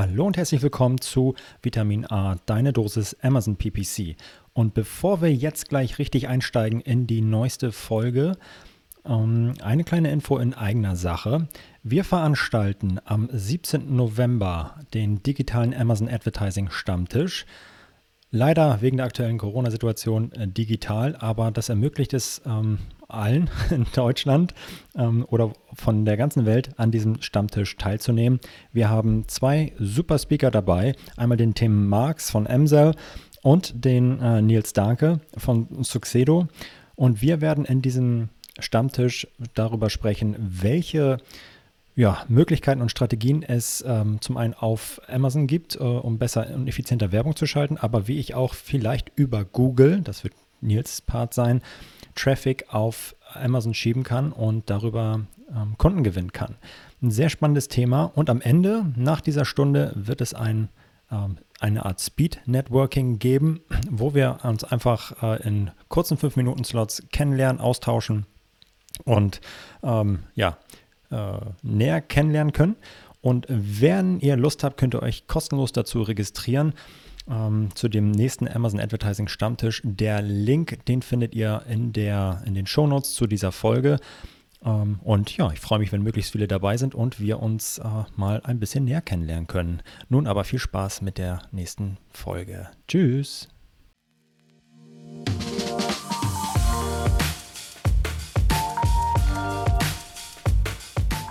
Hallo und herzlich willkommen zu Vitamin A, deine Dosis Amazon PPC. Und bevor wir jetzt gleich richtig einsteigen in die neueste Folge, ähm, eine kleine Info in eigener Sache. Wir veranstalten am 17. November den digitalen Amazon Advertising Stammtisch. Leider wegen der aktuellen Corona-Situation äh, digital, aber das ermöglicht es ähm, allen in Deutschland ähm, oder von der ganzen Welt an diesem Stammtisch teilzunehmen. Wir haben zwei super Speaker dabei. Einmal den Tim Marx von Emsel und den äh, Nils Danke von Succedo. Und wir werden in diesem Stammtisch darüber sprechen, welche ja, Möglichkeiten und Strategien es ähm, zum einen auf Amazon gibt, äh, um besser und effizienter Werbung zu schalten, aber wie ich auch vielleicht über Google, das wird Nils Part sein, Traffic auf Amazon schieben kann und darüber ähm, Kunden gewinnen kann. Ein sehr spannendes Thema und am Ende, nach dieser Stunde, wird es ein, ähm, eine Art Speed-Networking geben, wo wir uns einfach äh, in kurzen 5-Minuten-Slots kennenlernen, austauschen und ähm, ja, näher kennenlernen können. Und wenn ihr Lust habt, könnt ihr euch kostenlos dazu registrieren ähm, zu dem nächsten Amazon Advertising Stammtisch. Der Link, den findet ihr in, der, in den Shownotes zu dieser Folge. Ähm, und ja, ich freue mich, wenn möglichst viele dabei sind und wir uns äh, mal ein bisschen näher kennenlernen können. Nun aber viel Spaß mit der nächsten Folge. Tschüss.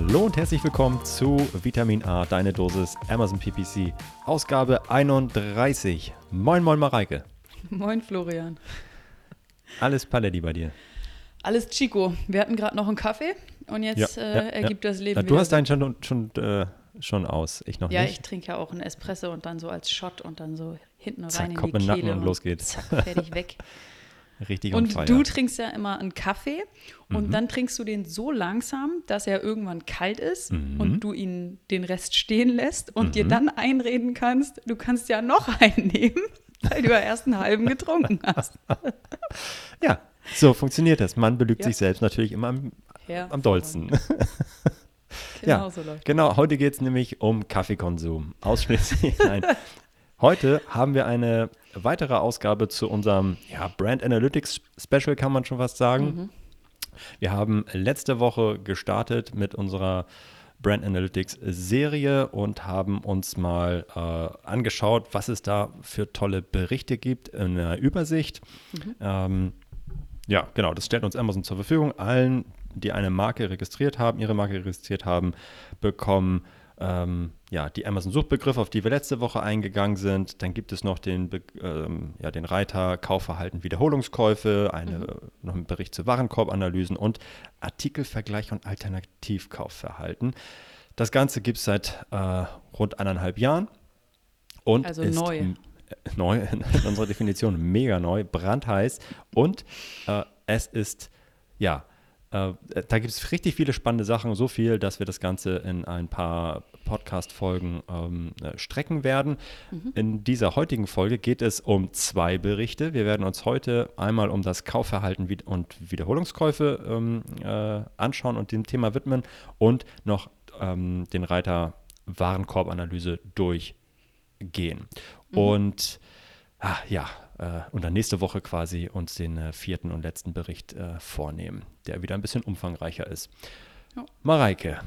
Hallo und herzlich willkommen zu Vitamin A, deine Dosis Amazon PPC, Ausgabe 31. Moin, moin, Mareike. Moin, Florian. Alles Paletti bei dir. Alles Chico. Wir hatten gerade noch einen Kaffee und jetzt ja, äh, ja, ergibt ja. das Leben. Na, du hast deinen schon, schon, äh, schon aus, ich noch ja, nicht. Ja, ich trinke ja auch einen Espresso und dann so als Shot und dann so hinten zack, rein in die in Kehle Nacken und, und los geht's. Zack, fertig weg. Richtig Und Feier. du trinkst ja immer einen Kaffee und Mhm. dann trinkst du den so langsam, dass er irgendwann kalt ist Mhm. und du ihn den Rest stehen lässt und dir Mhm. dann einreden kannst, du kannst ja noch einen nehmen, weil du ja erst einen halben getrunken hast. Ja, so funktioniert das. Man belügt Ja. sich selbst natürlich immer am, Ja, am dollsten. Genau Ja, so läuft. Genau, heute geht es nämlich um Kaffeekonsum. Ausschließlich. Nein. Heute haben wir eine weitere Ausgabe zu unserem ja, Brand Analytics Special, kann man schon fast sagen. Mhm. Wir haben letzte Woche gestartet mit unserer Brand Analytics Serie und haben uns mal äh, angeschaut, was es da für tolle Berichte gibt in der Übersicht. Ähm, ja, genau, das stellt uns Amazon zur Verfügung. Allen, die eine Marke registriert haben, ihre Marke registriert haben, bekommen ähm, ja, die Amazon-Suchbegriffe, auf die wir letzte Woche eingegangen sind. Dann gibt es noch den, Be ähm, ja, den Reiter Kaufverhalten, Wiederholungskäufe, eine, noch einen Bericht zu Warenkorbanalysen und Artikelvergleich und Alternativkaufverhalten. Das Ganze gibt es seit äh, rund eineinhalb Jahren. Und Also ist neu. äh, Neu in unserer Definition, mega neu, brandheiß. Und äh, es ist, ja, äh, da gibt es richtig viele spannende Sachen, so viel, dass wir das Ganze in ein paar Podcast-Folgen ähm, äh, strecken werden. In dieser heutigen Folge geht es um zwei Berichte. Wir werden uns heute einmal um das Kaufverhalten und Wiederholungskäufe ähm, äh, anschauen und dem Thema widmen und noch ähm, den Reiter Warenkorbanalyse durchgehen. Und ah, ja, und dann nächste Woche quasi uns den äh, vierten und letzten Bericht äh, vornehmen, der wieder ein bisschen umfangreicher ist. Ja. Mareike,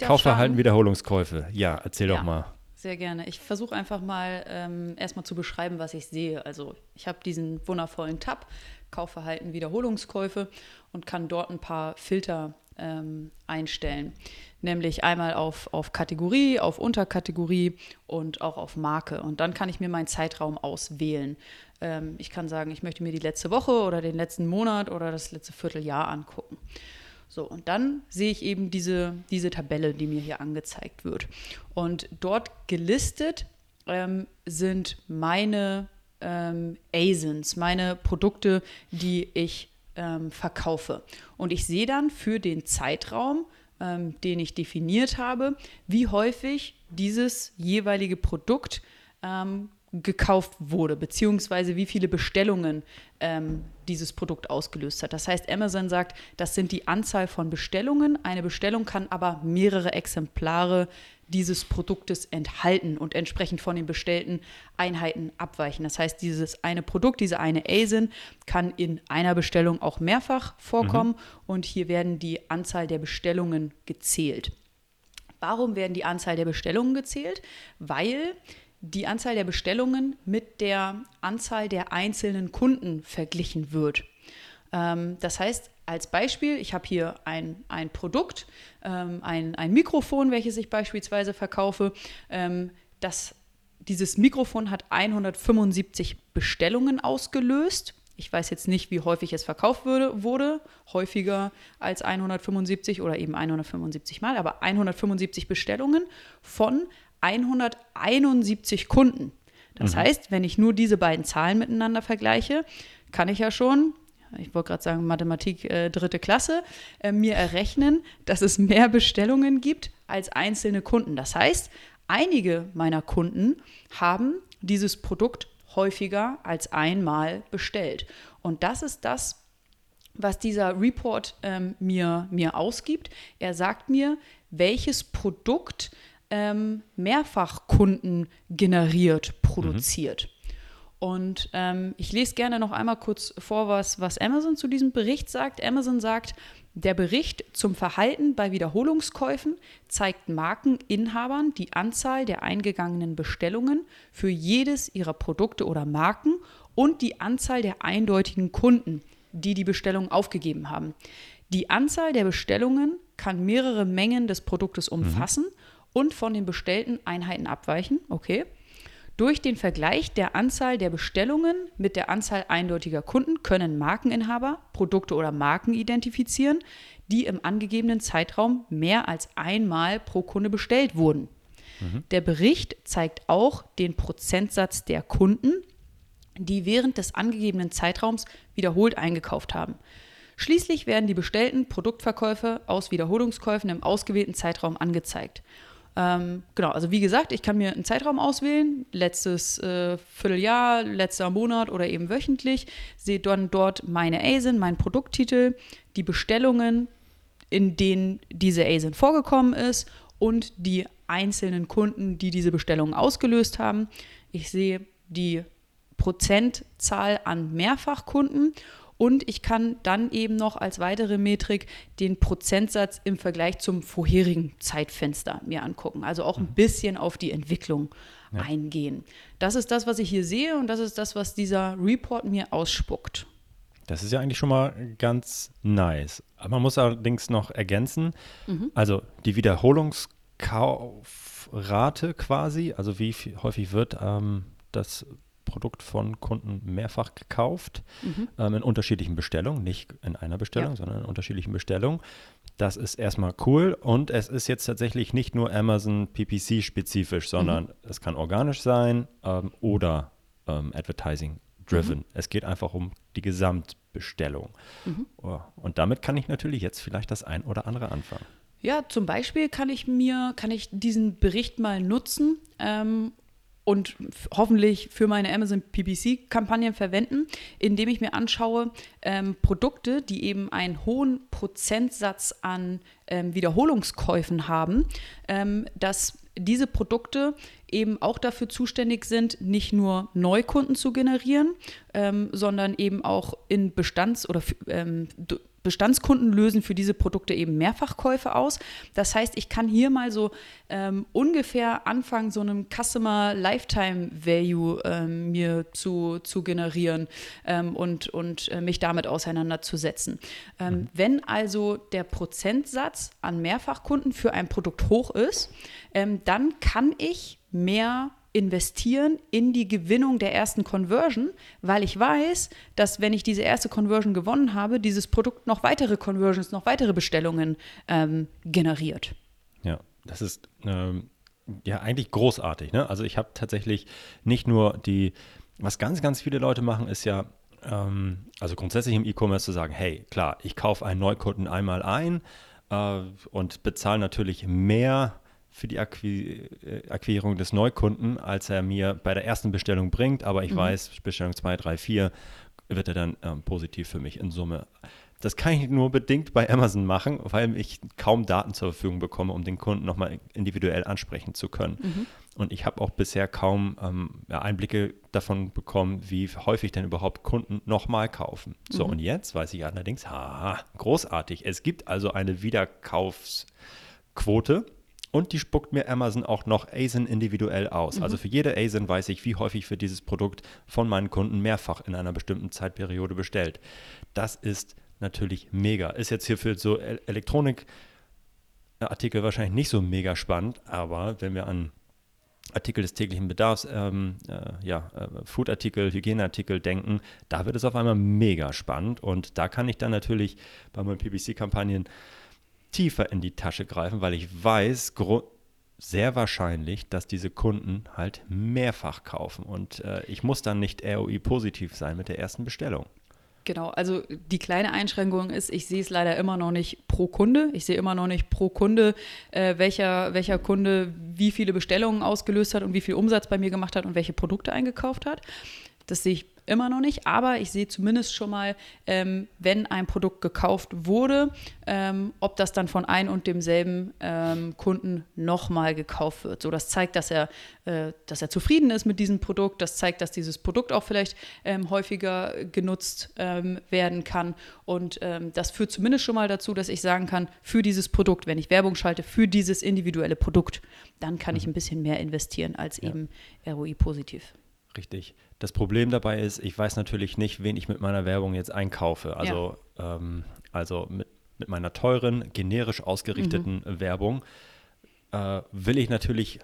Kaufverhalten. Wiederholungskäufe. Ja, erzähl Ja. doch mal. Sehr gerne. Ich versuche einfach mal ähm, erstmal zu beschreiben, was ich sehe. Also ich habe diesen wundervollen Tab, Kaufverhalten, Wiederholungskäufe und kann dort ein paar Filter ähm, einstellen. Nämlich einmal auf, auf Kategorie, auf Unterkategorie und auch auf Marke. Und dann kann ich mir meinen Zeitraum auswählen. Ähm, ich kann sagen, ich möchte mir die letzte Woche oder den letzten Monat oder das letzte Vierteljahr angucken. So, und dann sehe ich eben diese, diese Tabelle, die mir hier angezeigt wird. Und dort gelistet ähm, sind meine ähm, ASINs, meine Produkte, die ich ähm, verkaufe. Und ich sehe dann für den Zeitraum, ähm, den ich definiert habe, wie häufig dieses jeweilige Produkt ähm, gekauft wurde, beziehungsweise wie viele Bestellungen ähm, dieses Produkt ausgelöst hat. Das heißt, Amazon sagt, das sind die Anzahl von Bestellungen. Eine Bestellung kann aber mehrere Exemplare dieses Produktes enthalten und entsprechend von den bestellten Einheiten abweichen. Das heißt, dieses eine Produkt, diese eine ASIN kann in einer Bestellung auch mehrfach vorkommen mhm. und hier werden die Anzahl der Bestellungen gezählt. Warum werden die Anzahl der Bestellungen gezählt? Weil die Anzahl der Bestellungen mit der Anzahl der einzelnen Kunden verglichen wird. Ähm, das heißt, als Beispiel, ich habe hier ein, ein Produkt, ähm, ein, ein Mikrofon, welches ich beispielsweise verkaufe. Ähm, das, dieses Mikrofon hat 175 Bestellungen ausgelöst. Ich weiß jetzt nicht, wie häufig es verkauft wurde, wurde, häufiger als 175 oder eben 175 Mal, aber 175 Bestellungen von 171 Kunden. Das mhm. heißt, wenn ich nur diese beiden Zahlen miteinander vergleiche, kann ich ja schon, ich wollte gerade sagen Mathematik äh, dritte Klasse, äh, mir errechnen, dass es mehr Bestellungen gibt als einzelne Kunden. Das heißt, einige meiner Kunden haben dieses Produkt häufiger als einmal bestellt. Und das ist das, was dieser Report ähm, mir, mir ausgibt. Er sagt mir, welches Produkt ähm, Mehrfachkunden generiert, produziert. Mhm. Und ähm, ich lese gerne noch einmal kurz vor, was, was Amazon zu diesem Bericht sagt. Amazon sagt, der Bericht zum Verhalten bei Wiederholungskäufen zeigt Markeninhabern die Anzahl der eingegangenen Bestellungen für jedes ihrer Produkte oder Marken und die Anzahl der eindeutigen Kunden, die die Bestellung aufgegeben haben. Die Anzahl der Bestellungen kann mehrere Mengen des Produktes umfassen mhm und von den bestellten Einheiten abweichen. Okay. Durch den Vergleich der Anzahl der Bestellungen mit der Anzahl eindeutiger Kunden können Markeninhaber Produkte oder Marken identifizieren, die im angegebenen Zeitraum mehr als einmal pro Kunde bestellt wurden. Mhm. Der Bericht zeigt auch den Prozentsatz der Kunden, die während des angegebenen Zeitraums wiederholt eingekauft haben. Schließlich werden die bestellten Produktverkäufe aus Wiederholungskäufen im ausgewählten Zeitraum angezeigt. Ähm, genau, also wie gesagt, ich kann mir einen Zeitraum auswählen, letztes äh, Vierteljahr, letzter Monat oder eben wöchentlich, sehe dann dort meine ASIN, meinen Produkttitel, die Bestellungen, in denen diese ASIN vorgekommen ist und die einzelnen Kunden, die diese Bestellungen ausgelöst haben. Ich sehe die Prozentzahl an Mehrfachkunden und ich kann dann eben noch als weitere Metrik den Prozentsatz im Vergleich zum vorherigen Zeitfenster mir angucken. Also auch ein mhm. bisschen auf die Entwicklung ja. eingehen. Das ist das, was ich hier sehe und das ist das, was dieser Report mir ausspuckt. Das ist ja eigentlich schon mal ganz nice. Man muss allerdings noch ergänzen, mhm. also die Wiederholungskaufrate quasi, also wie häufig wird ähm, das Produkt von Kunden mehrfach gekauft, mhm. ähm, in unterschiedlichen Bestellungen, nicht in einer Bestellung, ja. sondern in unterschiedlichen Bestellungen. Das ist erstmal cool und es ist jetzt tatsächlich nicht nur Amazon PPC spezifisch, sondern mhm. es kann organisch sein ähm, oder ähm, Advertising driven. Mhm. Es geht einfach um die Gesamtbestellung. Mhm. Oh, und damit kann ich natürlich jetzt vielleicht das ein oder andere anfangen. Ja, zum Beispiel kann ich mir, kann ich diesen Bericht mal nutzen, ähm, und hoffentlich für meine Amazon PPC-Kampagnen verwenden, indem ich mir anschaue ähm, Produkte, die eben einen hohen Prozentsatz an ähm, Wiederholungskäufen haben, ähm, dass diese Produkte eben auch dafür zuständig sind, nicht nur Neukunden zu generieren, ähm, sondern eben auch in Bestands- oder ähm, Bestandskunden lösen für diese Produkte eben Mehrfachkäufe aus. Das heißt, ich kann hier mal so ähm, ungefähr anfangen, so einen Customer Lifetime Value ähm, mir zu, zu generieren ähm, und, und äh, mich damit auseinanderzusetzen. Ähm, mhm. Wenn also der Prozentsatz an Mehrfachkunden für ein Produkt hoch ist, ähm, dann kann ich mehr investieren in die Gewinnung der ersten Conversion, weil ich weiß, dass wenn ich diese erste Conversion gewonnen habe, dieses Produkt noch weitere Conversions, noch weitere Bestellungen ähm, generiert. Ja, das ist ähm, ja eigentlich großartig. Ne? Also ich habe tatsächlich nicht nur die, was ganz, ganz viele Leute machen, ist ja, ähm, also grundsätzlich im E-Commerce zu sagen, hey, klar, ich kaufe einen Neukunden einmal ein äh, und bezahle natürlich mehr für die Acqui äh, Akquirierung des Neukunden, als er mir bei der ersten Bestellung bringt. Aber ich mhm. weiß, Bestellung 2, 3, 4 wird er dann ähm, positiv für mich in Summe. Das kann ich nur bedingt bei Amazon machen, weil ich kaum Daten zur Verfügung bekomme, um den Kunden nochmal individuell ansprechen zu können. Mhm. Und ich habe auch bisher kaum ähm, Einblicke davon bekommen, wie häufig denn überhaupt Kunden nochmal kaufen. So, mhm. und jetzt weiß ich allerdings, haha, großartig. Es gibt also eine Wiederkaufsquote und die spuckt mir Amazon auch noch ASIN individuell aus. Mhm. Also für jede ASIN weiß ich, wie häufig für dieses Produkt von meinen Kunden mehrfach in einer bestimmten Zeitperiode bestellt. Das ist natürlich mega. Ist jetzt hier für so Elektronikartikel wahrscheinlich nicht so mega spannend, aber wenn wir an Artikel des täglichen Bedarfs, ähm, äh, ja, äh, Foodartikel, Hygieneartikel denken, da wird es auf einmal mega spannend und da kann ich dann natürlich bei meinen PPC-Kampagnen tiefer in die Tasche greifen, weil ich weiß, sehr wahrscheinlich, dass diese Kunden halt mehrfach kaufen und äh, ich muss dann nicht ROI positiv sein mit der ersten Bestellung. Genau, also die kleine Einschränkung ist, ich sehe es leider immer noch nicht pro Kunde. Ich sehe immer noch nicht pro Kunde, äh, welcher, welcher Kunde wie viele Bestellungen ausgelöst hat und wie viel Umsatz bei mir gemacht hat und welche Produkte eingekauft hat. Das sehe ich immer noch nicht, aber ich sehe zumindest schon mal, ähm, wenn ein Produkt gekauft wurde, ähm, ob das dann von ein und demselben ähm, Kunden nochmal gekauft wird. So, das zeigt, dass er, äh, dass er zufrieden ist mit diesem Produkt. Das zeigt, dass dieses Produkt auch vielleicht ähm, häufiger genutzt ähm, werden kann. Und ähm, das führt zumindest schon mal dazu, dass ich sagen kann, für dieses Produkt, wenn ich Werbung schalte, für dieses individuelle Produkt, dann kann mhm. ich ein bisschen mehr investieren als ja. eben ROI positiv. Richtig. Das Problem dabei ist, ich weiß natürlich nicht, wen ich mit meiner Werbung jetzt einkaufe. Also, ja. ähm, also mit, mit meiner teuren, generisch ausgerichteten mhm. Werbung äh, will ich natürlich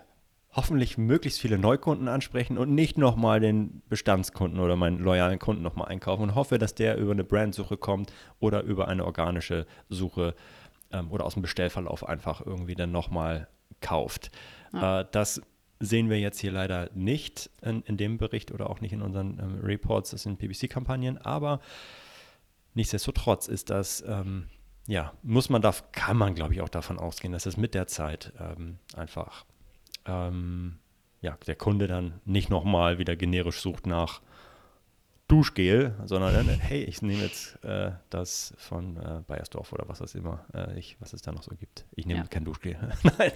hoffentlich möglichst viele Neukunden ansprechen und nicht nochmal den Bestandskunden oder meinen loyalen Kunden nochmal einkaufen und hoffe, dass der über eine Brandsuche kommt oder über eine organische Suche ähm, oder aus dem Bestellverlauf einfach irgendwie dann nochmal kauft. Ja. Äh, das sehen wir jetzt hier leider nicht in, in dem Bericht oder auch nicht in unseren ähm, Reports, das sind PPC-Kampagnen, aber nichtsdestotrotz ist das, ähm, ja, muss man da, kann man glaube ich auch davon ausgehen, dass es mit der Zeit ähm, einfach, ähm, ja, der Kunde dann nicht nochmal wieder generisch sucht nach Duschgel, sondern dann, hey, ich nehme jetzt äh, das von äh, Bayersdorf oder was das immer, äh, ich, was es da noch so gibt. Ich nehme ja. kein Duschgel. Nein.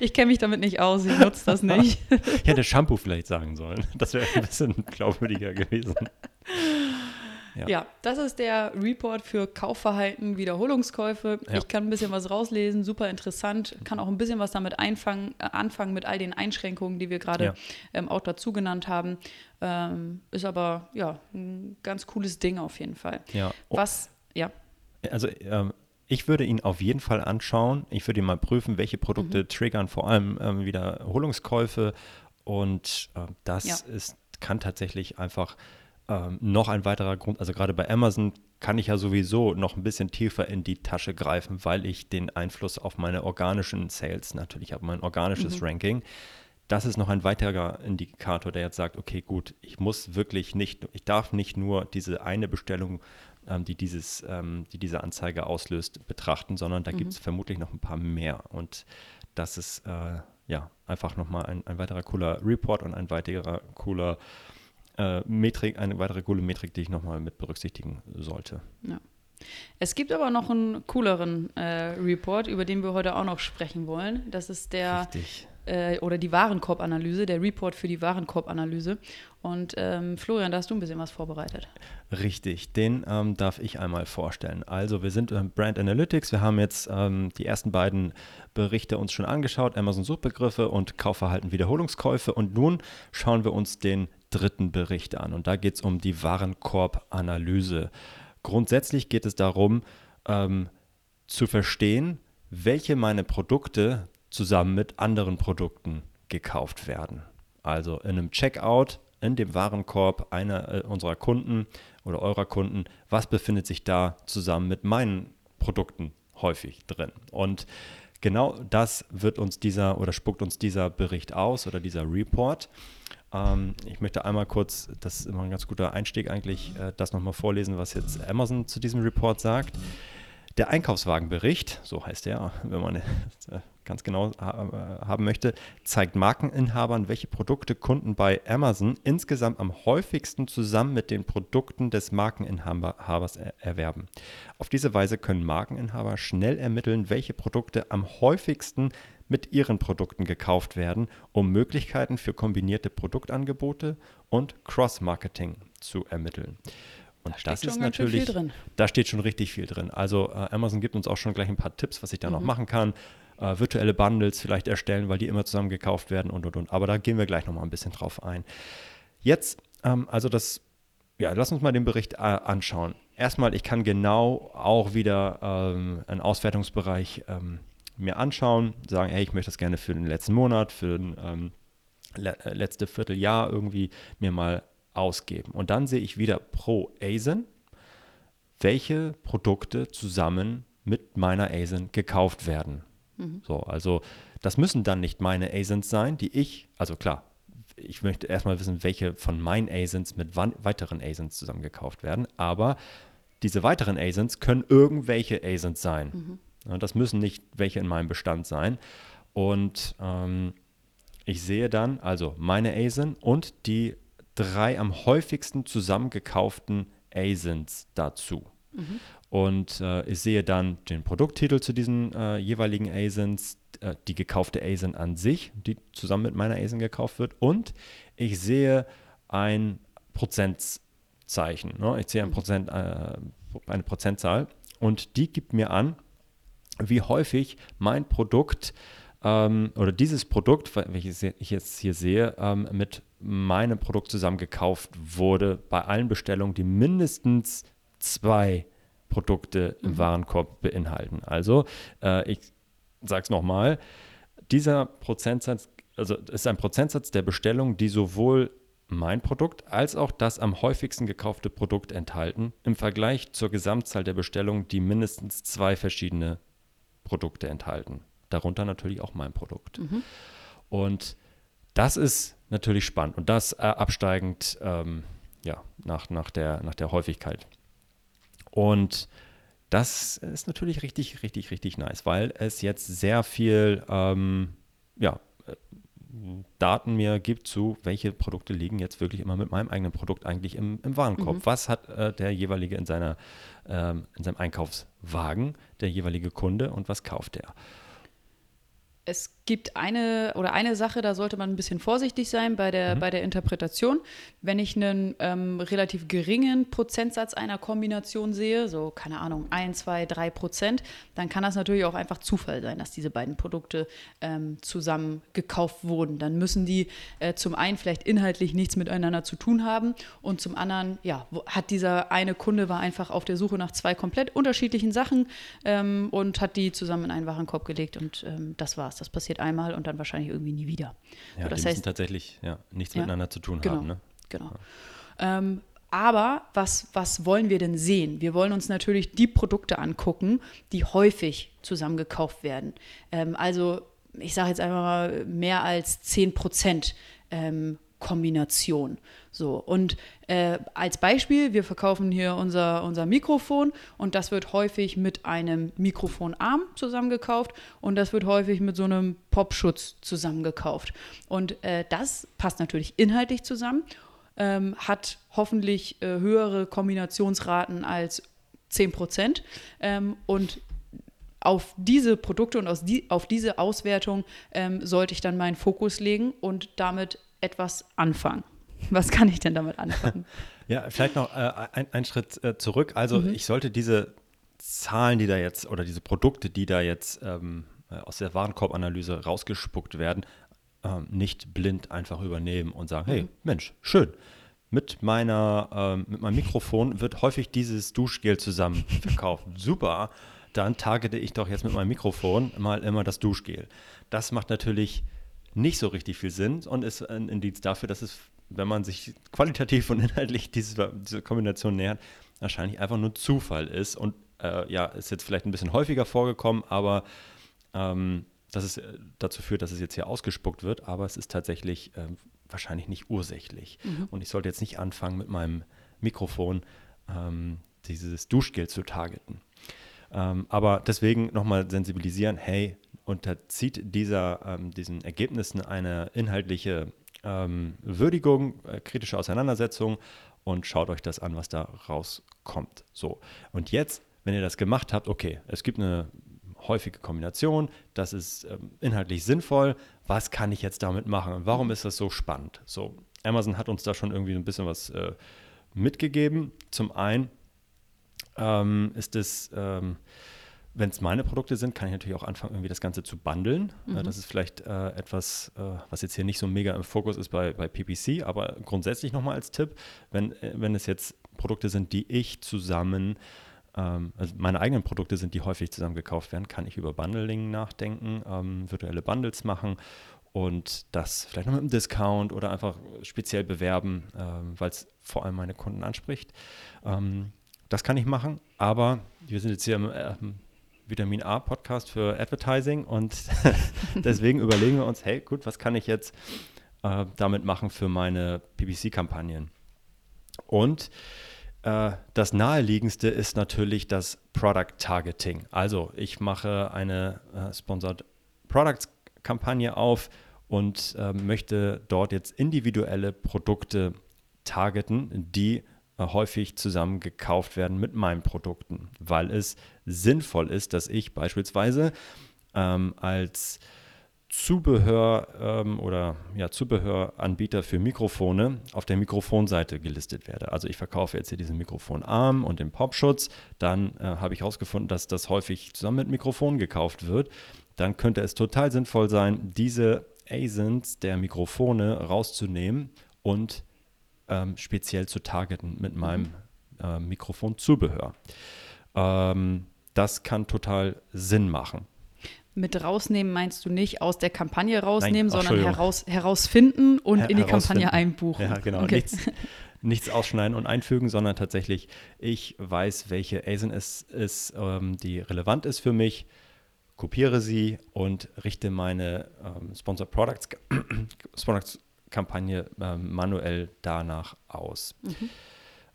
ich kenne mich damit nicht aus, ich nutze das nicht. ich hätte Shampoo vielleicht sagen sollen. Das wäre ein bisschen glaubwürdiger gewesen. Ja. ja. das ist der Report für Kaufverhalten, Wiederholungskäufe. Ja. Ich kann ein bisschen was rauslesen, super interessant, kann auch ein bisschen was damit einfangen, äh, anfangen mit all den Einschränkungen, die wir gerade ja. ähm, auch dazu genannt haben. Ähm, ist aber ja ein ganz cooles Ding auf jeden Fall. Ja. Was, ja. Also ähm, ich würde ihn auf jeden Fall anschauen. Ich würde ihn mal prüfen, welche Produkte mhm. triggern vor allem ähm, Wiederholungskäufe. Und äh, das ja. ist, kann tatsächlich einfach ähm, noch ein weiterer Grund, also gerade bei Amazon kann ich ja sowieso noch ein bisschen tiefer in die Tasche greifen, weil ich den Einfluss auf meine organischen Sales natürlich habe, mein organisches mhm. Ranking. Das ist noch ein weiterer Indikator, der jetzt sagt, okay, gut, ich muss wirklich nicht, ich darf nicht nur diese eine Bestellung, ähm, die, dieses, ähm, die diese Anzeige auslöst, betrachten, sondern da mhm. gibt es vermutlich noch ein paar mehr. Und das ist äh, ja einfach nochmal ein, ein weiterer cooler Report und ein weiterer cooler äh, Metrik, eine weitere coole Metrik, die ich nochmal mit berücksichtigen sollte. Ja. Es gibt aber noch einen cooleren äh, Report, über den wir heute auch noch sprechen wollen. Das ist der äh, oder die Warenkorbanalyse, der Report für die Warenkorbanalyse. Und ähm, Florian, da hast du ein bisschen was vorbereitet. Richtig, den ähm, darf ich einmal vorstellen. Also wir sind im Brand Analytics, wir haben jetzt ähm, die ersten beiden Berichte uns schon angeschaut, Amazon Suchbegriffe und Kaufverhalten Wiederholungskäufe. Und nun schauen wir uns den dritten Bericht an. Und da geht es um die Warenkorbanalyse. Grundsätzlich geht es darum, ähm, zu verstehen, welche meine Produkte zusammen mit anderen Produkten gekauft werden. Also in einem Checkout in dem Warenkorb einer äh, unserer Kunden oder eurer Kunden, was befindet sich da zusammen mit meinen Produkten häufig drin. Und genau das wird uns dieser oder spuckt uns dieser Bericht aus oder dieser Report. Ähm, ich möchte einmal kurz, das ist immer ein ganz guter Einstieg eigentlich, äh, das nochmal vorlesen, was jetzt Amazon zu diesem Report sagt. Der Einkaufswagenbericht, so heißt er, wenn man äh, ganz genau äh, haben möchte, zeigt Markeninhabern, welche Produkte Kunden bei Amazon insgesamt am häufigsten zusammen mit den Produkten des Markeninhabers erwerben. Auf diese Weise können Markeninhaber schnell ermitteln, welche Produkte am häufigsten mit ihren Produkten gekauft werden, um Möglichkeiten für kombinierte Produktangebote und Cross-Marketing zu ermitteln. Und da das ist natürlich, da steht schon richtig viel drin. Also äh, Amazon gibt uns auch schon gleich ein paar Tipps, was ich da mhm. noch machen kann. Äh, virtuelle Bundles vielleicht erstellen, weil die immer zusammen gekauft werden und und und. Aber da gehen wir gleich noch mal ein bisschen drauf ein. Jetzt, ähm, also das, ja, lass uns mal den Bericht äh, anschauen. Erstmal, ich kann genau auch wieder ähm, einen Auswertungsbereich ähm, mir anschauen, sagen, hey, ich möchte das gerne für den letzten Monat, für den ähm, le äh, letzte Vierteljahr irgendwie mir mal ausgeben. Und dann sehe ich wieder pro ASIN, welche Produkte zusammen mit meiner ASIN gekauft werden. Mhm. So, also das müssen dann nicht meine ASINs sein, die ich, also klar, ich möchte erstmal wissen, welche von meinen ASINs mit weiteren ASINs zusammen gekauft werden, aber diese weiteren ASINs können irgendwelche ASINs sein. Mhm. Ja, das müssen nicht welche in meinem Bestand sein. Und ähm, ich sehe dann also meine ASIN und die drei am häufigsten zusammengekauften ASINs dazu. Mhm. Und äh, ich sehe dann den Produkttitel zu diesen äh, jeweiligen ASINs, äh, die gekaufte ASIN an sich, die zusammen mit meiner ASIN gekauft wird. Und ich sehe ein Prozentzeichen. Ne? Ich sehe ein mhm. Prozent, äh, eine Prozentzahl und die gibt mir an, wie häufig mein Produkt ähm, oder dieses Produkt, welches ich jetzt hier sehe, ähm, mit meinem Produkt zusammen gekauft wurde, bei allen Bestellungen, die mindestens zwei Produkte im mhm. Warenkorb beinhalten. Also, äh, ich sage es nochmal, dieser Prozentsatz, also ist ein Prozentsatz der Bestellungen, die sowohl mein Produkt als auch das am häufigsten gekaufte Produkt enthalten, im Vergleich zur Gesamtzahl der Bestellungen, die mindestens zwei verschiedene Produkte enthalten. Darunter natürlich auch mein Produkt. Mhm. Und das ist natürlich spannend und das äh, absteigend ähm, ja, nach, nach, der, nach der Häufigkeit. Und das ist natürlich richtig, richtig, richtig nice, weil es jetzt sehr viel ähm, ja, äh, Daten mir gibt zu, welche Produkte liegen jetzt wirklich immer mit meinem eigenen Produkt eigentlich im, im Warenkorb. Mhm. Was hat äh, der jeweilige in, seiner, ähm, in seinem Einkaufswagen, der jeweilige Kunde und was kauft er? es gibt eine oder eine Sache, da sollte man ein bisschen vorsichtig sein bei der, mhm. bei der Interpretation. Wenn ich einen ähm, relativ geringen Prozentsatz einer Kombination sehe, so keine Ahnung, 1, 2, 3 Prozent, dann kann das natürlich auch einfach Zufall sein, dass diese beiden Produkte ähm, zusammen gekauft wurden. Dann müssen die äh, zum einen vielleicht inhaltlich nichts miteinander zu tun haben und zum anderen, ja, hat dieser eine Kunde war einfach auf der Suche nach zwei komplett unterschiedlichen Sachen ähm, und hat die zusammen in einen Warenkorb gelegt und ähm, das war's. Das passiert einmal und dann wahrscheinlich irgendwie nie wieder. Ja, so, das die heißt, tatsächlich ja, nichts ja, miteinander zu tun genau, haben. Ne? Genau. Ja. Ähm, aber was, was wollen wir denn sehen? Wir wollen uns natürlich die Produkte angucken, die häufig zusammengekauft werden. Ähm, also ich sage jetzt einfach mal mehr als 10 Prozent ähm, Kombination. So, und äh, als Beispiel, wir verkaufen hier unser, unser Mikrofon und das wird häufig mit einem Mikrofonarm zusammengekauft und das wird häufig mit so einem Popschutz zusammengekauft. Und äh, das passt natürlich inhaltlich zusammen, ähm, hat hoffentlich äh, höhere Kombinationsraten als 10 Prozent ähm, und auf diese Produkte und die, auf diese Auswertung ähm, sollte ich dann meinen Fokus legen und damit etwas anfangen. Was kann ich denn damit anfangen? ja, vielleicht noch äh, ein, ein, Schritt äh, zurück. Also mhm. ich sollte diese Zahlen, die da jetzt oder diese Produkte, die da jetzt ähm, äh, aus der Warenkorbanalyse rausgespuckt werden, ähm, nicht blind einfach übernehmen und sagen, mhm. hey Mensch, schön. Mit, meiner, ähm, mit meinem Mikrofon wird häufig dieses Duschgel zusammen verkauft. Super, dann targete ich doch jetzt mit meinem Mikrofon mal immer das Duschgel. Das macht natürlich nicht so richtig viel Sinn und ist ein Indiz dafür, dass es, wenn man sich qualitativ und inhaltlich diese, diese Kombination nähert, wahrscheinlich einfach nur Zufall ist und äh, ja, ist jetzt vielleicht ein bisschen häufiger vorgekommen, aber ähm, dass es äh, dazu führt, dass es jetzt hier ausgespuckt wird, aber es ist tatsächlich äh, wahrscheinlich nicht ursächlich. Mhm. Und ich sollte jetzt nicht anfangen, mit meinem Mikrofon ähm, dieses Duschgel zu targeten. Ähm, aber deswegen nochmal sensibilisieren, hey, unterzieht dieser, ähm, diesen Ergebnissen eine inhaltliche ähm, Würdigung, äh, kritische Auseinandersetzung und schaut euch das an, was da rauskommt. So, und jetzt, wenn ihr das gemacht habt, okay, es gibt eine häufige Kombination, das ist ähm, inhaltlich sinnvoll, was kann ich jetzt damit machen und warum ist das so spannend? So, Amazon hat uns da schon irgendwie ein bisschen was äh, mitgegeben. Zum einen ähm, ist es, ähm, wenn es meine Produkte sind, kann ich natürlich auch anfangen, irgendwie das Ganze zu bundeln. Äh, mhm. Das ist vielleicht äh, etwas, äh, was jetzt hier nicht so mega im Fokus ist bei, bei PPC, aber grundsätzlich nochmal als Tipp, wenn, äh, wenn es jetzt Produkte sind, die ich zusammen ähm, also meine eigenen Produkte sind, die häufig zusammen gekauft werden, kann ich über Bundling nachdenken, ähm, virtuelle Bundles machen und das vielleicht noch mit einem Discount oder einfach speziell bewerben, ähm, weil es vor allem meine Kunden anspricht. Ähm, das kann ich machen, aber wir sind jetzt hier im äh, Vitamin A Podcast für Advertising und deswegen überlegen wir uns, hey, gut, was kann ich jetzt äh, damit machen für meine PPC-Kampagnen? Und äh, das naheliegendste ist natürlich das Product Targeting. Also ich mache eine äh, Sponsored Products Kampagne auf und äh, möchte dort jetzt individuelle Produkte targeten, die häufig zusammen gekauft werden mit meinen Produkten, weil es sinnvoll ist, dass ich beispielsweise ähm, als Zubehör ähm, oder ja, Zubehöranbieter für Mikrofone auf der Mikrofonseite gelistet werde. Also ich verkaufe jetzt hier diesen Mikrofonarm und den Popschutz. Dann äh, habe ich herausgefunden, dass das häufig zusammen mit Mikrofonen gekauft wird. Dann könnte es total sinnvoll sein, diese ASINs der Mikrofone rauszunehmen und ähm, speziell zu targeten mit meinem äh, Mikrofonzubehör. Ähm, das kann total Sinn machen. Mit rausnehmen meinst du nicht aus der Kampagne rausnehmen, Nein, sondern heraus, herausfinden und Her in die Kampagne einbuchen. Ja, genau. Okay. Nichts, nichts, ausschneiden und einfügen, sondern tatsächlich, ich weiß, welche ASIN es ist, ähm, die relevant ist für mich, kopiere sie und richte meine ähm, Sponsor Products, Products Kampagne ähm, manuell danach aus. Mhm.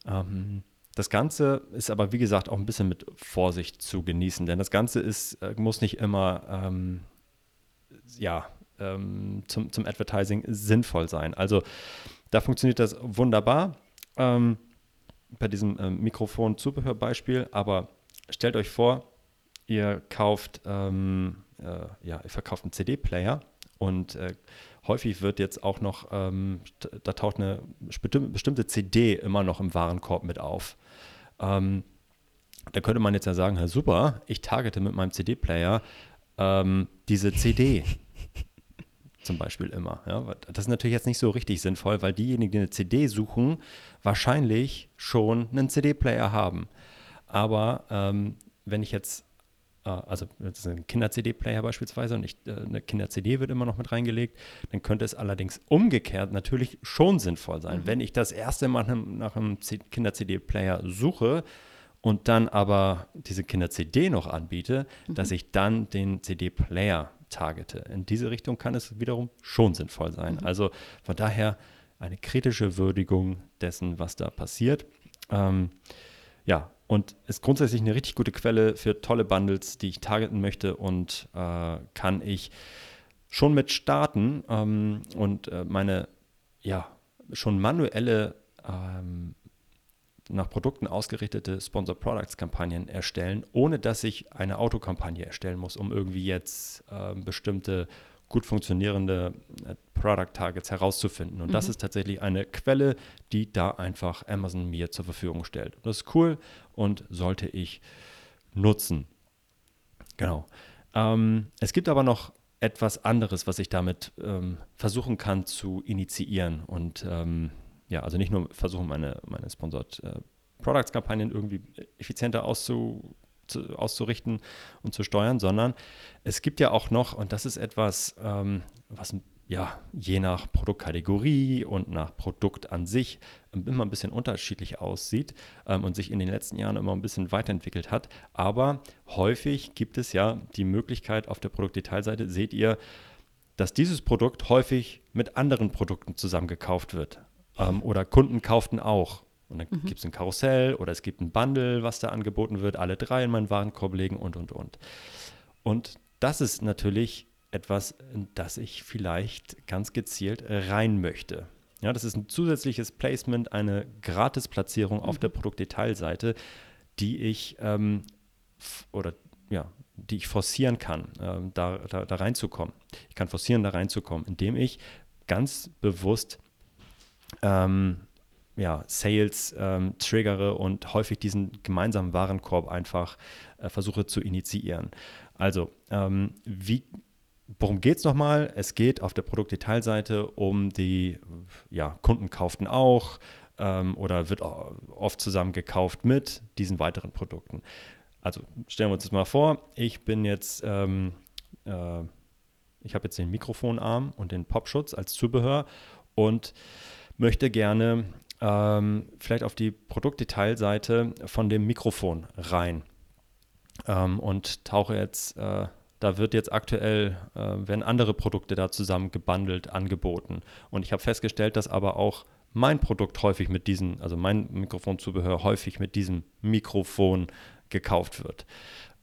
Ähm, das Ganze ist aber, wie gesagt, auch ein bisschen mit Vorsicht zu genießen, denn das Ganze ist, äh, muss nicht immer ähm, ja, ähm, zum, zum Advertising sinnvoll sein. Also da funktioniert das wunderbar ähm, bei diesem äh, Mikrofon-Zubehörbeispiel, aber stellt euch vor, ihr kauft, ähm, äh, ja, ihr verkauft einen CD-Player und äh, häufig wird jetzt auch noch, ähm, da taucht eine bestimmte CD immer noch im Warenkorb mit auf. Ähm, da könnte man jetzt ja sagen, ja, super, ich targete mit meinem CD-Player ähm, diese CD zum Beispiel immer. Ja? Das ist natürlich jetzt nicht so richtig sinnvoll, weil diejenigen, die eine CD suchen, wahrscheinlich schon einen CD-Player haben. Aber ähm, wenn ich jetzt also das ist ein Kinder-CD-Player beispielsweise und ich, äh, eine Kinder-CD wird immer noch mit reingelegt, dann könnte es allerdings umgekehrt natürlich schon sinnvoll sein. Mhm. Wenn ich das erste Mal nach einem Kinder-CD-Player suche und dann aber diese Kinder-CD noch anbiete, mhm. dass ich dann den CD-Player targete. In diese Richtung kann es wiederum schon sinnvoll sein. Mhm. Also von daher eine kritische Würdigung dessen, was da passiert. Ähm, ja, und ist grundsätzlich eine richtig gute Quelle für tolle Bundles, die ich targeten möchte. Und äh, kann ich schon mit starten. Ähm, und äh, meine ja schon manuelle ähm, nach Produkten ausgerichtete Sponsor Products Kampagnen erstellen, ohne dass ich eine Autokampagne erstellen muss, um irgendwie jetzt äh, bestimmte gut funktionierende äh, Product Targets herauszufinden. Und mhm. das ist tatsächlich eine Quelle, die da einfach Amazon mir zur Verfügung stellt. Und das ist cool und sollte ich nutzen. Genau. Ähm, es gibt aber noch etwas anderes, was ich damit ähm, versuchen kann zu initiieren. Und ähm, ja, also nicht nur versuchen, meine, meine Sponsored äh, Products-Kampagnen irgendwie effizienter auszu, zu, auszurichten und zu steuern, sondern es gibt ja auch noch, und das ist etwas, ähm, was ja, je nach Produktkategorie und nach Produkt an sich ähm, immer ein bisschen unterschiedlich aussieht ähm, und sich in den letzten Jahren immer ein bisschen weiterentwickelt hat. Aber häufig gibt es ja die Möglichkeit auf der Produktdetailseite, seht ihr, dass dieses Produkt häufig mit anderen Produkten zusammengekauft wird. Ähm, oder Kunden kauften auch. Und dann mhm. gibt es ein Karussell oder es gibt ein Bundle, was da angeboten wird, alle drei in meinen Warenkorb legen und, und, und. Und das ist natürlich etwas, das ich vielleicht ganz gezielt rein möchte. Ja, das ist ein zusätzliches Placement, eine Gratis-Platzierung mhm. auf der Produktdetailseite, die ich ähm, oder ja, die ich forcieren kann, ähm, da, da, da reinzukommen. Ich kann forcieren, da reinzukommen, indem ich ganz bewusst ähm, ja, Sales ähm, triggere und häufig diesen gemeinsamen Warenkorb einfach äh, versuche zu initiieren. Also, ähm, wie Worum geht es nochmal? Es geht auf der Produktdetailseite um die, ja, Kunden kauften auch ähm, oder wird oft zusammen gekauft mit diesen weiteren Produkten. Also stellen wir uns das mal vor, ich bin jetzt, ähm, äh, ich habe jetzt den Mikrofonarm und den Popschutz als Zubehör und möchte gerne ähm, vielleicht auf die Produktdetailseite von dem Mikrofon rein ähm, und tauche jetzt äh, da wird jetzt aktuell, äh, werden andere Produkte da zusammen gebundelt, angeboten. Und ich habe festgestellt, dass aber auch mein Produkt häufig mit diesem, also mein Mikrofonzubehör häufig mit diesem Mikrofon gekauft wird.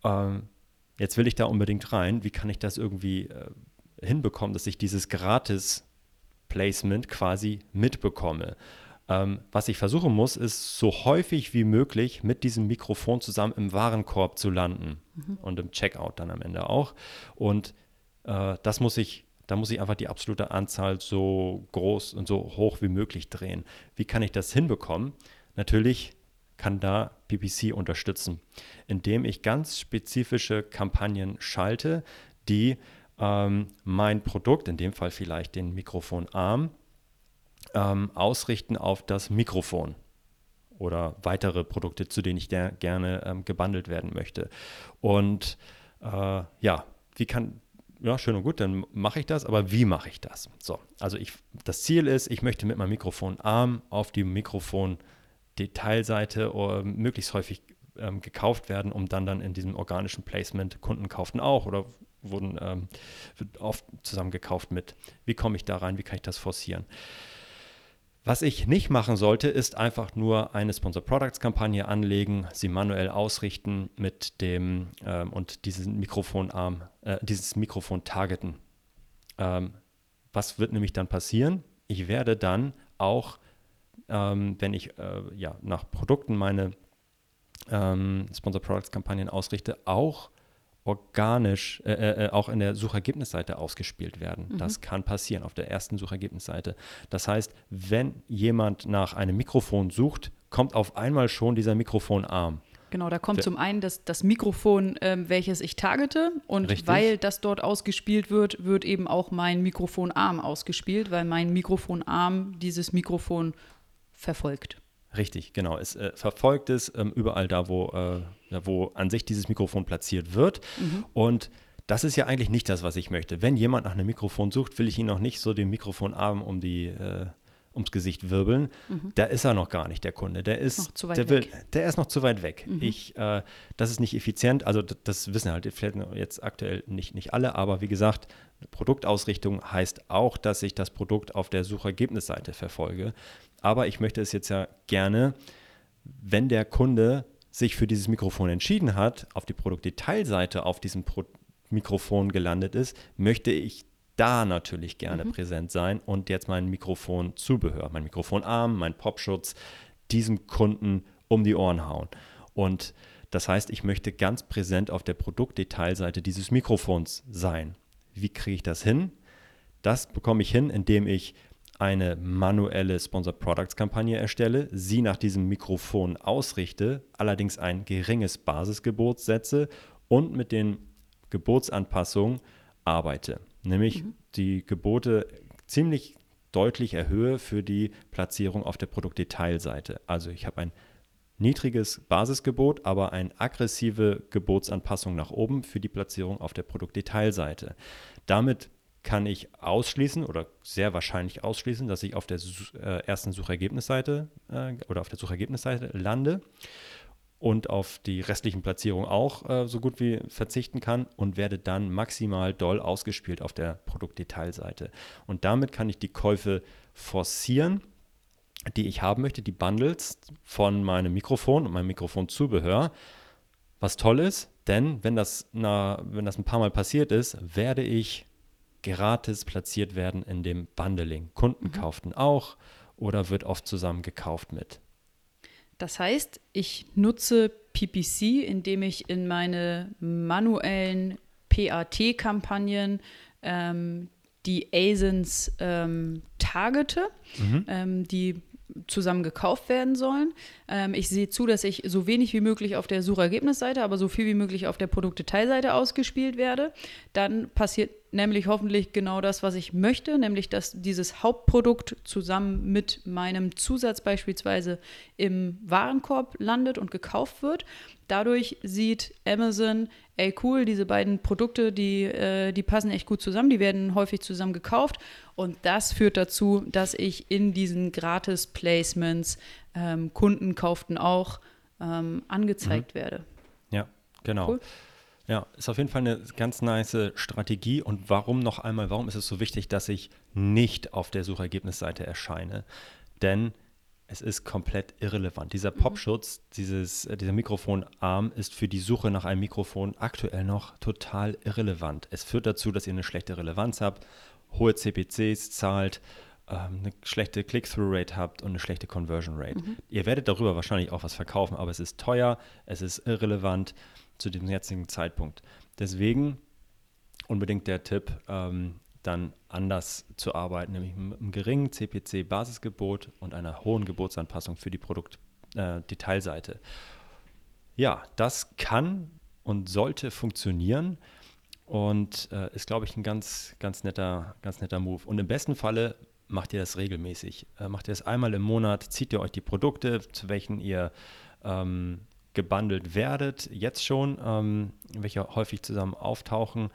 Ähm, jetzt will ich da unbedingt rein. Wie kann ich das irgendwie äh, hinbekommen, dass ich dieses Gratis-Placement quasi mitbekomme? Ähm, was ich versuchen muss, ist so häufig wie möglich mit diesem Mikrofon zusammen im Warenkorb zu landen mhm. und im Checkout dann am Ende auch. Und äh, das muss ich, da muss ich einfach die absolute Anzahl so groß und so hoch wie möglich drehen. Wie kann ich das hinbekommen? Natürlich kann da PPC unterstützen, indem ich ganz spezifische Kampagnen schalte, die ähm, mein Produkt, in dem Fall vielleicht den Mikrofonarm, ähm, ausrichten auf das Mikrofon oder weitere Produkte, zu denen ich gerne ähm, gebundelt werden möchte. Und äh, ja, wie kann, ja, schön und gut, dann mache ich das, aber wie mache ich das? So, also ich, das Ziel ist, ich möchte mit meinem Mikrofonarm auf die Mikrofon-Detailseite äh, möglichst häufig ähm, gekauft werden, um dann dann in diesem organischen Placement, Kunden kauften auch oder wurden ähm, oft zusammen gekauft mit. Wie komme ich da rein? Wie kann ich das forcieren? Was ich nicht machen sollte, ist einfach nur eine Sponsor Products Kampagne anlegen, sie manuell ausrichten mit dem ähm, und diesen Mikrofonarm, äh, dieses Mikrofon targeten. Ähm, was wird nämlich dann passieren? Ich werde dann auch, ähm, wenn ich äh, ja, nach Produkten meine ähm, Sponsor Products Kampagnen ausrichte, auch organisch äh, äh, äh, auch in der Suchergebnisseite ausgespielt werden. Mhm. Das kann passieren auf der ersten Suchergebnisseite. Das heißt, wenn jemand nach einem Mikrofon sucht, kommt auf einmal schon dieser Mikrofonarm. Genau, da kommt zum einen das, das Mikrofon, ähm, welches ich targete. Und Richtig. weil das dort ausgespielt wird, wird eben auch mein Mikrofonarm ausgespielt, weil mein Mikrofonarm dieses Mikrofon verfolgt. Richtig, genau. Es äh, verfolgt es ähm, überall da, wo, äh, wo an sich dieses Mikrofon platziert wird. Mhm. Und das ist ja eigentlich nicht das, was ich möchte. Wenn jemand nach einem Mikrofon sucht, will ich ihn noch nicht so den Mikrofonarm um die, äh, ums Gesicht wirbeln. Mhm. Da ist er noch gar nicht, der Kunde. Der ist, noch zu weit der, will, der ist noch zu weit weg. Mhm. Ich, äh, das ist nicht effizient. Also das wissen halt vielleicht jetzt aktuell nicht, nicht alle, aber wie gesagt, Produktausrichtung heißt auch, dass ich das Produkt auf der Suchergebnisseite verfolge. Aber ich möchte es jetzt ja gerne, wenn der Kunde sich für dieses Mikrofon entschieden hat, auf die Produktdetailseite auf diesem Pro Mikrofon gelandet ist, möchte ich da natürlich gerne mhm. präsent sein und jetzt mein Mikrofonzubehör, mein Mikrofonarm, mein Popschutz diesem Kunden um die Ohren hauen. Und das heißt, ich möchte ganz präsent auf der Produktdetailseite dieses Mikrofons sein. Wie kriege ich das hin? Das bekomme ich hin, indem ich eine manuelle Sponsor Products Kampagne erstelle, sie nach diesem Mikrofon ausrichte, allerdings ein geringes Basisgebot setze und mit den Gebotsanpassungen arbeite. Nämlich mhm. die Gebote ziemlich deutlich erhöhe für die Platzierung auf der Produktdetailseite. Also ich habe ein niedriges Basisgebot, aber eine aggressive Gebotsanpassung nach oben für die Platzierung auf der Produktdetailseite. Damit kann ich ausschließen oder sehr wahrscheinlich ausschließen, dass ich auf der äh, ersten Suchergebnisseite äh, oder auf der Suchergebnisseite lande und auf die restlichen Platzierungen auch äh, so gut wie verzichten kann und werde dann maximal doll ausgespielt auf der Produktdetailseite. Und damit kann ich die Käufe forcieren, die ich haben möchte, die Bundles von meinem Mikrofon und meinem Mikrofonzubehör. Was toll ist, denn wenn das, na, wenn das ein paar Mal passiert ist, werde ich gratis platziert werden in dem Bundling. Kunden mhm. kauften auch oder wird oft zusammen gekauft mit. Das heißt, ich nutze PPC, indem ich in meine manuellen PAT-Kampagnen ähm, die ASINs ähm, targete, mhm. ähm, die zusammen gekauft werden sollen. Ähm, ich sehe zu, dass ich so wenig wie möglich auf der Suchergebnisseite, aber so viel wie möglich auf der Produktdetailseite ausgespielt werde. Dann passiert nämlich hoffentlich genau das, was ich möchte, nämlich dass dieses Hauptprodukt zusammen mit meinem Zusatz beispielsweise im Warenkorb landet und gekauft wird. Dadurch sieht Amazon, ey cool, diese beiden Produkte, die, äh, die passen echt gut zusammen, die werden häufig zusammen gekauft und das führt dazu, dass ich in diesen Gratis-Placements ähm, Kunden kauften auch ähm, angezeigt mhm. werde. Ja, genau. Cool. Ja, ist auf jeden Fall eine ganz nice Strategie. Und warum noch einmal, warum ist es so wichtig, dass ich nicht auf der Suchergebnisseite erscheine? Denn es ist komplett irrelevant. Dieser mhm. Popschutz, dieses, äh, dieser Mikrofonarm ist für die Suche nach einem Mikrofon aktuell noch total irrelevant. Es führt dazu, dass ihr eine schlechte Relevanz habt, hohe CPCs zahlt, ähm, eine schlechte Click-Through-Rate habt und eine schlechte Conversion-Rate. Mhm. Ihr werdet darüber wahrscheinlich auch was verkaufen, aber es ist teuer, es ist irrelevant zu dem jetzigen Zeitpunkt. Deswegen unbedingt der Tipp, ähm, dann anders zu arbeiten, nämlich mit einem geringen CPC-Basisgebot und einer hohen Gebotsanpassung für die Produktdetailseite. Äh, ja, das kann und sollte funktionieren und äh, ist, glaube ich, ein ganz, ganz netter, ganz netter Move. Und im besten Falle macht ihr das regelmäßig. Äh, macht ihr das einmal im Monat, zieht ihr euch die Produkte, zu welchen ihr ähm, gebundelt werdet, jetzt schon, ähm, welche häufig zusammen auftauchen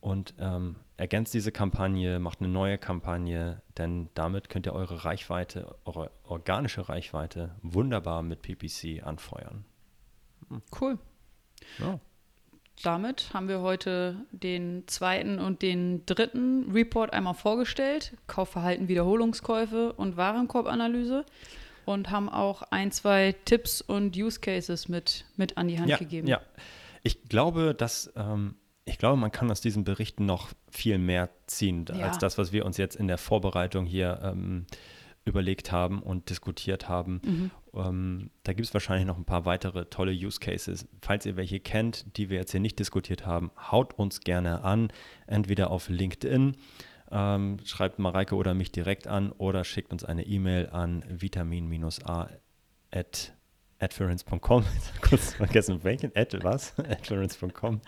und ähm, ergänzt diese Kampagne, macht eine neue Kampagne, denn damit könnt ihr eure Reichweite, eure organische Reichweite wunderbar mit PPC anfeuern. Hm. Cool. Ja. Damit haben wir heute den zweiten und den dritten Report einmal vorgestellt. Kaufverhalten, Wiederholungskäufe und Warenkorbanalyse und haben auch ein, zwei Tipps und Use Cases mit, mit an die Hand ja, gegeben. Ja, ich glaube, dass ähm, ich glaube, man kann aus diesen Berichten noch viel mehr ziehen, ja. als das, was wir uns jetzt in der Vorbereitung hier ähm, überlegt haben und diskutiert haben. Mhm. Ähm, da gibt es wahrscheinlich noch ein paar weitere tolle Use Cases. Falls ihr welche kennt, die wir jetzt hier nicht diskutiert haben, haut uns gerne an, entweder auf LinkedIn ähm, schreibt Mareike oder mich direkt an oder schickt uns eine E-Mail an vitamin-a at adference.com, kurz vergessen welchen, at was, adference.com,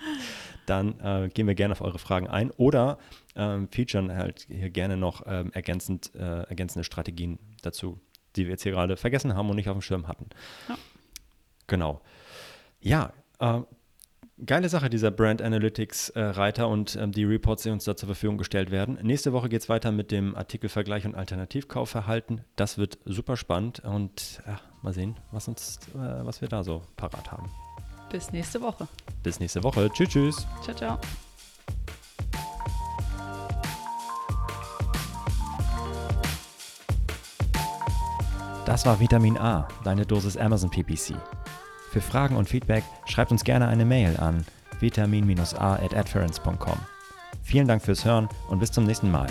dann äh, gehen wir gerne auf eure Fragen ein oder ähm, featuren halt hier gerne noch ähm, ergänzend, äh, ergänzende Strategien dazu, die wir jetzt hier gerade vergessen haben und nicht auf dem Schirm hatten. Ja. Genau. Ja, äh, geile Sache, dieser Brand Analytics äh, Reiter und ähm, die Reports, die uns da zur Verfügung gestellt werden. Nächste Woche geht es weiter mit dem Artikelvergleich und Alternativkaufverhalten. Das wird super spannend und ja, mal sehen, was, uns, äh, was wir da so parat haben. Bis nächste Woche. Bis nächste Woche. Tschüss, tschüss. Ciao, ciao. Das war Vitamin A, deine Dosis Amazon PPC. Für Fragen und Feedback schreibt uns gerne eine Mail an vitamin-a.adference.com. Vielen Dank fürs Hören und bis zum nächsten Mal.